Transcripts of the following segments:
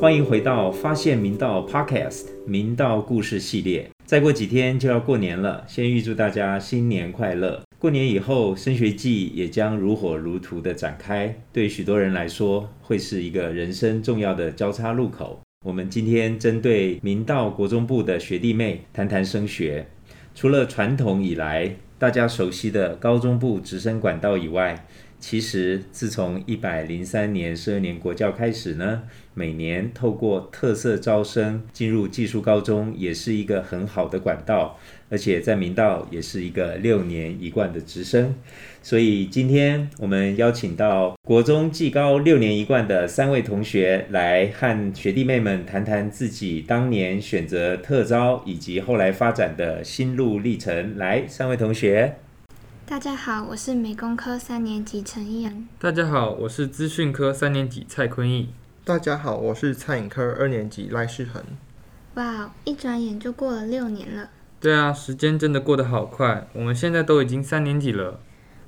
欢迎回到发现明道 Podcast 明道故事系列。再过几天就要过年了，先预祝大家新年快乐。过年以后，升学季也将如火如荼的展开，对许多人来说，会是一个人生重要的交叉路口。我们今天针对明道国中部的学弟妹谈谈升学。除了传统以来大家熟悉的高中部直升管道以外，其实，自从一百零三年十二年国教开始呢，每年透过特色招生进入技术高中，也是一个很好的管道，而且在明道也是一个六年一贯的直升。所以今天我们邀请到国中技高六年一贯的三位同学来和学弟妹们谈谈自己当年选择特招以及后来发展的心路历程。来，三位同学。大家好，我是美工科三年级陈依然。大家好，我是资讯科三年级蔡坤义。大家好，我是餐饮科二年级赖世恒。哇，一转眼就过了六年了。对啊，时间真的过得好快，我们现在都已经三年级了。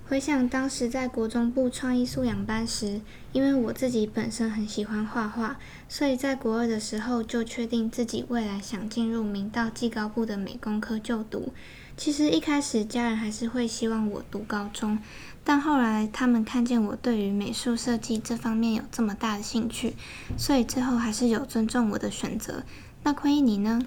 回想当时在国中部创意素养班时，因为我自己本身很喜欢画画，所以在国二的时候就确定自己未来想进入明道技高部的美工科就读。其实一开始家人还是会希望我读高中，但后来他们看见我对于美术设计这方面有这么大的兴趣，所以最后还是有尊重我的选择。那坤一你呢？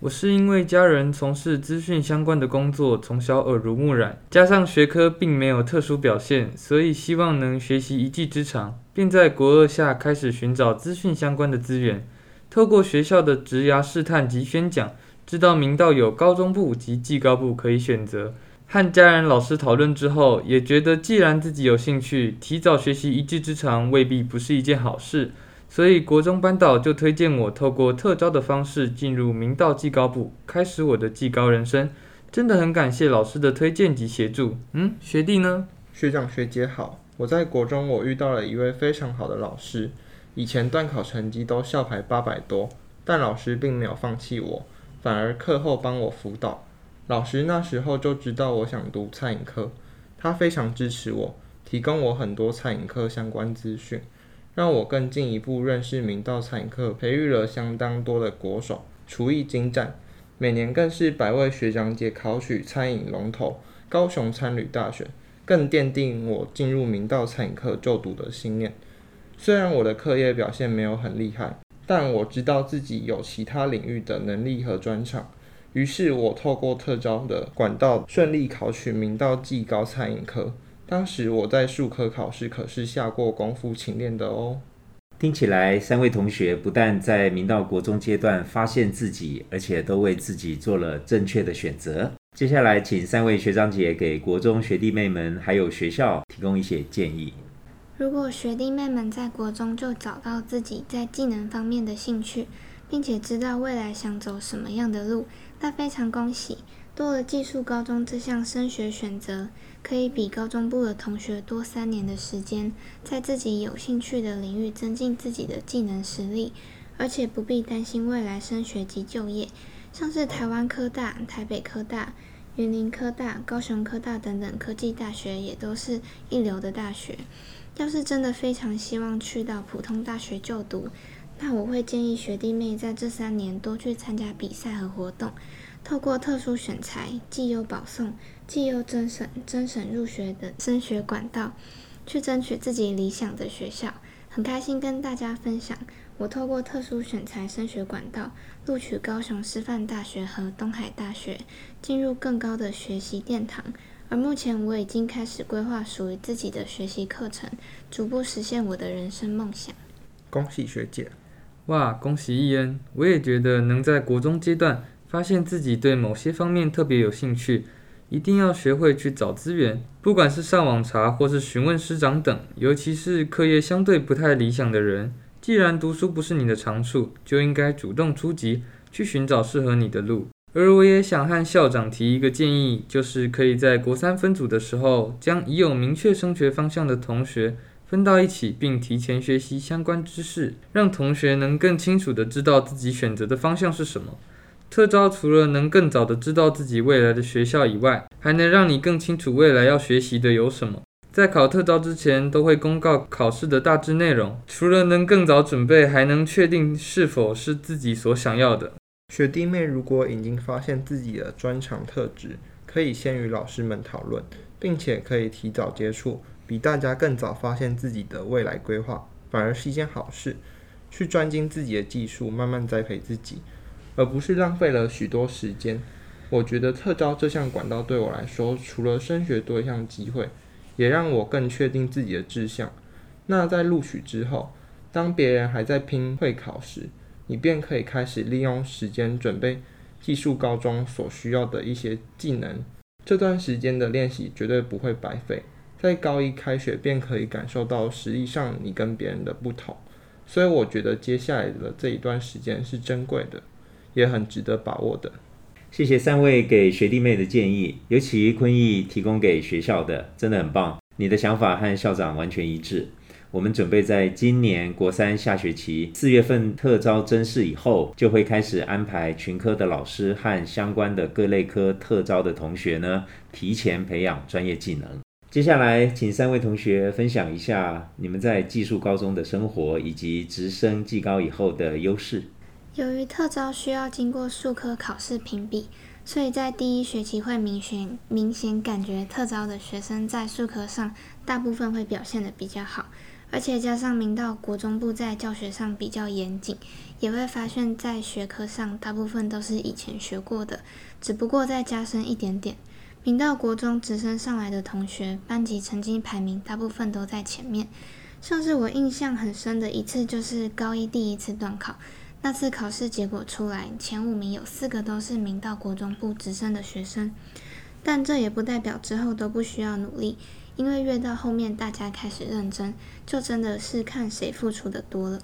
我是因为家人从事资讯相关的工作，从小耳濡目染，加上学科并没有特殊表现，所以希望能学习一技之长，并在国二下开始寻找资讯相关的资源，透过学校的职涯试探及宣讲。知道明道有高中部及技高部可以选择，和家人、老师讨论之后，也觉得既然自己有兴趣，提早学习一技之长未必不是一件好事，所以国中班导就推荐我透过特招的方式进入明道技高部，开始我的技高人生。真的很感谢老师的推荐及协助。嗯，学弟呢？学长学姐好，我在国中我遇到了一位非常好的老师，以前段考成绩都校排八百多，但老师并没有放弃我。反而课后帮我辅导，老师那时候就知道我想读餐饮科，他非常支持我，提供我很多餐饮科相关资讯，让我更进一步认识明道餐饮科，培育了相当多的国手，厨艺精湛，每年更是百位学长姐考取餐饮龙头，高雄餐旅大选，更奠定我进入明道餐饮科就读的信念。虽然我的课业表现没有很厉害。但我知道自己有其他领域的能力和专长，于是我透过特招的管道顺利考取明道技高餐饮科。当时我在数科考试可是下过功夫勤练的哦。听起来三位同学不但在明道国中阶段发现自己，而且都为自己做了正确的选择。接下来，请三位学长姐给国中学弟妹们还有学校提供一些建议。如果学弟妹们在国中就找到自己在技能方面的兴趣，并且知道未来想走什么样的路，那非常恭喜！多了技术高中这项升学选择，可以比高中部的同学多三年的时间，在自己有兴趣的领域增进自己的技能实力，而且不必担心未来升学及就业。像是台湾科大、台北科大、云林科大、高雄科大等等科技大学，也都是一流的大学。要是真的非常希望去到普通大学就读，那我会建议学弟妹在这三年多去参加比赛和活动，透过特殊选材、绩优保送、绩优甄审、甄审入学等升学管道，去争取自己理想的学校。很开心跟大家分享，我透过特殊选材升学管道，录取高雄师范大学和东海大学，进入更高的学习殿堂。而目前我已经开始规划属于自己的学习课程，逐步实现我的人生梦想。恭喜学姐！哇，恭喜伊恩！我也觉得能在国中阶段发现自己对某些方面特别有兴趣，一定要学会去找资源，不管是上网查或是询问师长等。尤其是课业相对不太理想的人，既然读书不是你的长处，就应该主动出击，去寻找适合你的路。而我也想和校长提一个建议，就是可以在国三分组的时候，将已有明确升学方向的同学分到一起，并提前学习相关知识，让同学能更清楚地知道自己选择的方向是什么。特招除了能更早的知道自己未来的学校以外，还能让你更清楚未来要学习的有什么。在考特招之前，都会公告考试的大致内容，除了能更早准备，还能确定是否是自己所想要的。学弟妹如果已经发现自己的专长特质，可以先与老师们讨论，并且可以提早接触，比大家更早发现自己的未来规划，反而是一件好事。去专精自己的技术，慢慢栽培自己，而不是浪费了许多时间。我觉得特招这项管道对我来说，除了升学多一项机会，也让我更确定自己的志向。那在录取之后，当别人还在拼会考时，你便可以开始利用时间准备技术高中所需要的一些技能。这段时间的练习绝对不会白费，在高一开学便可以感受到实力上你跟别人的不同。所以我觉得接下来的这一段时间是珍贵的，也很值得把握的。谢谢三位给学弟妹的建议，尤其坤毅提供给学校的真的很棒。你的想法和校长完全一致。我们准备在今年国三下学期四月份特招甄试以后，就会开始安排群科的老师和相关的各类科特招的同学呢，提前培养专业技能。接下来，请三位同学分享一下你们在技术高中的生活，以及直升技高以后的优势。由于特招需要经过数科考试评比，所以在第一学期会明显明显感觉特招的学生在数科上大部分会表现得比较好。而且加上明道国中部在教学上比较严谨，也会发现，在学科上大部分都是以前学过的，只不过再加深一点点。明道国中直升上来的同学，班级成绩排名大部分都在前面。像是我印象很深的一次，就是高一第一次段考，那次考试结果出来，前五名有四个都是明道国中部直升的学生。但这也不代表之后都不需要努力。因为越到后面，大家开始认真，就真的是看谁付出的多了。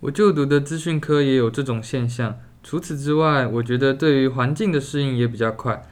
我就读的资讯科也有这种现象。除此之外，我觉得对于环境的适应也比较快，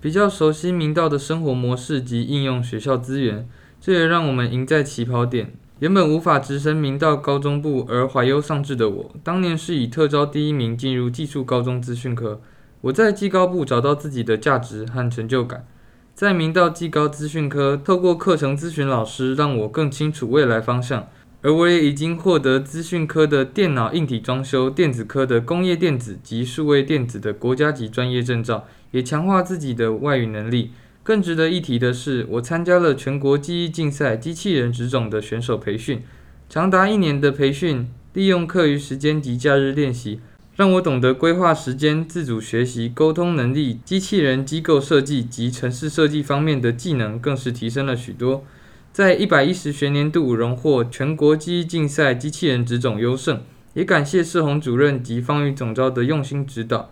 比较熟悉明道的生活模式及应用学校资源，这也让我们赢在起跑点。原本无法直升明道高中部而怀忧丧志的我，当年是以特招第一名进入技术高中资讯科。我在技高部找到自己的价值和成就感。在明道技高资讯科，透过课程咨询老师，让我更清楚未来方向。而我也已经获得资讯科的电脑硬体装修、电子科的工业电子及数位电子的国家级专业证照，也强化自己的外语能力。更值得一提的是，我参加了全国记忆竞赛机器人职种的选手培训，长达一年的培训，利用课余时间及假日练习。让我懂得规划时间、自主学习、沟通能力、机器人机构设计及城市设计方面的技能，更是提升了许多。在一百一十学年度荣获全国记忆竞赛机器人职种优胜，也感谢世宏主任及方宇总招的用心指导。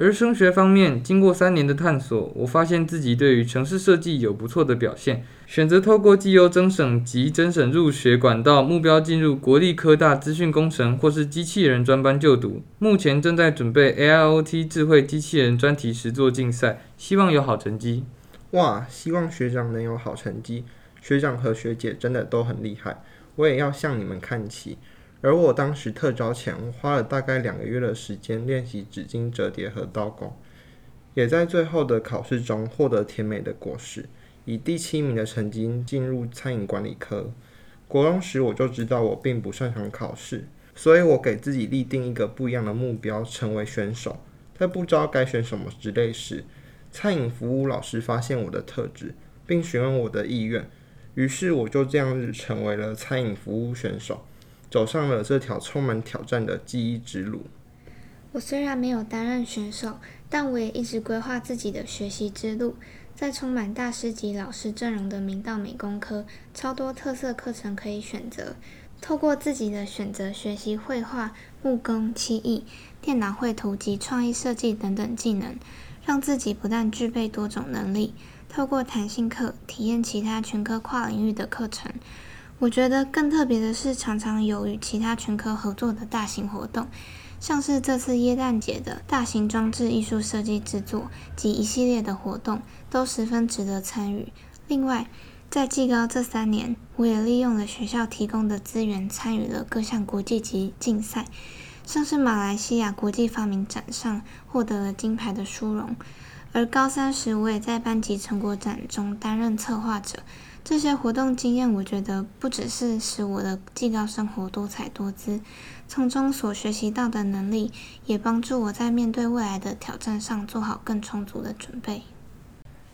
而升学方面，经过三年的探索，我发现自己对于城市设计有不错的表现，选择透过绩优增省及增省入学管道，目标进入国立科大资讯工程或是机器人专班就读。目前正在准备 AIoT 智慧机器人专题实作竞赛，希望有好成绩。哇，希望学长能有好成绩，学长和学姐真的都很厉害，我也要向你们看齐。而我当时特招前，花了大概两个月的时间练习纸巾折叠和刀工，也在最后的考试中获得甜美的果实，以第七名的成绩进入餐饮管理科。国中时我就知道我并不擅长考试，所以我给自己立定一个不一样的目标，成为选手。在不知道该选什么之类时，餐饮服务老师发现我的特质，并询问我的意愿，于是我就这样子成为了餐饮服务选手。走上了这条充满挑战的记忆之路。我虽然没有担任选手，但我也一直规划自己的学习之路。在充满大师级老师阵容的明道美工科，超多特色课程可以选择。透过自己的选择，学习绘画、木工、漆艺、电脑绘图及创意设计等等技能，让自己不但具备多种能力。透过弹性课，体验其他全科跨领域的课程。我觉得更特别的是，常常有与其他全科合作的大型活动，像是这次耶诞节的大型装置艺术设计制作及一系列的活动，都十分值得参与。另外，在技高这三年，我也利用了学校提供的资源，参与了各项国际级竞赛，像是马来西亚国际发明展上获得了金牌的殊荣。而高三时，我也在班级成果展中担任策划者。这些活动经验，我觉得不只是使我的技高生活多彩多姿，从中所学习到的能力，也帮助我在面对未来的挑战上做好更充足的准备。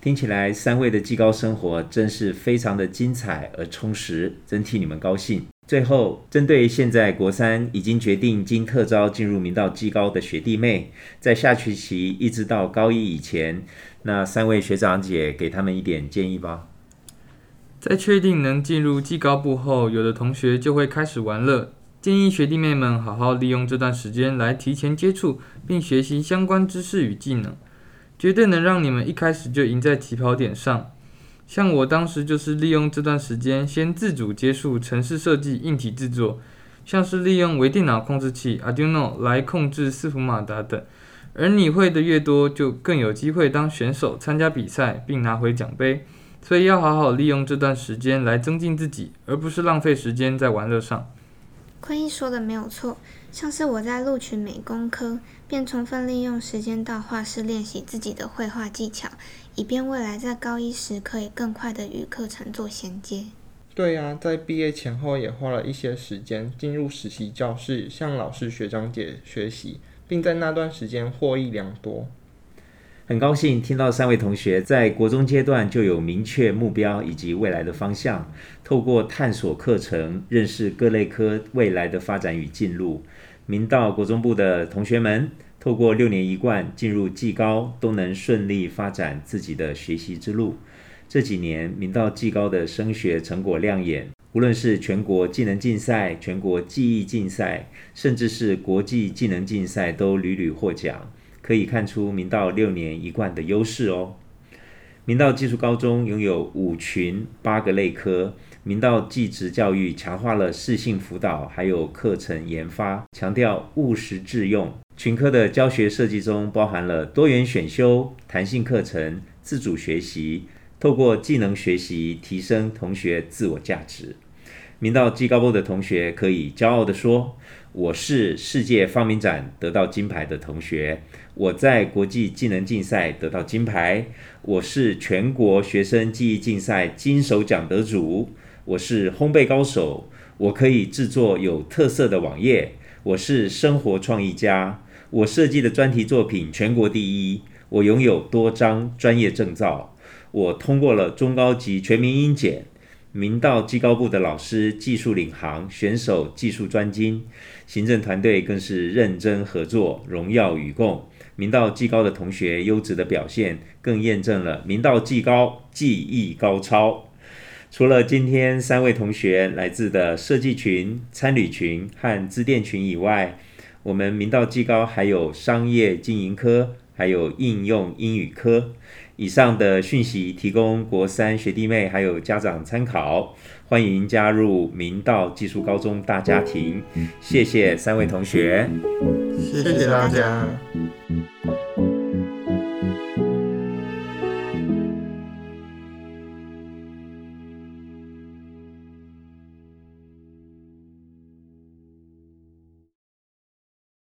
听起来三位的技高生活真是非常的精彩而充实，真替你们高兴。最后，针对现在国三已经决定经特招进入明道技高的学弟妹，在下学期一直到高一以前，那三位学长姐给他们一点建议吧。在确定能进入技高部后，有的同学就会开始玩乐。建议学弟妹们好好利用这段时间来提前接触并学习相关知识与技能。绝对能让你们一开始就赢在起跑点上。像我当时就是利用这段时间，先自主接触城市设计、硬体制作，像是利用微电脑控制器 Arduino 来控制伺服马达等。而你会的越多，就更有机会当选手参加比赛并拿回奖杯。所以要好好利用这段时间来增进自己，而不是浪费时间在玩乐上。坤一说的没有错，像是我在录取美工科，便充分利用时间到画室练习自己的绘画技巧，以便未来在高一时可以更快的与课程做衔接。对呀，在毕业前后也花了一些时间进入实习教室，向老师学长姐学习，并在那段时间获益良多。很高兴听到三位同学在国中阶段就有明确目标以及未来的方向，透过探索课程，认识各类科未来的发展与进路。明道国中部的同学们，透过六年一贯进入技高，都能顺利发展自己的学习之路。这几年明道技高的升学成果亮眼，无论是全国技能竞赛、全国技艺竞赛，甚至是国际技能竞赛，都屡屡获奖。可以看出明道六年一贯的优势哦。明道技术高中拥有五群八个类科，明道技职教育强化了适性辅导，还有课程研发，强调务实致用。群科的教学设计中包含了多元选修、弹性课程、自主学习，透过技能学习提升同学自我价值。明道技高部的同学可以骄傲地说。我是世界发明展得到金牌的同学，我在国际技能竞赛得到金牌，我是全国学生技艺竞赛金手奖得主，我是烘焙高手，我可以制作有特色的网页，我是生活创意家，我设计的专题作品全国第一，我拥有多张专业证照，我通过了中高级全民英检。明道技高部的老师技术领航，选手技术专精，行政团队更是认真合作，荣耀与共。明道技高的同学优质的表现，更验证了明道技高技艺高超。除了今天三位同学来自的设计群、参旅群和资电群以外，我们明道技高还有商业经营科，还有应用英语科。以上的讯息提供国三学弟妹还有家长参考，欢迎加入明道技术高中大家庭。谢谢三位同学，谢谢大家。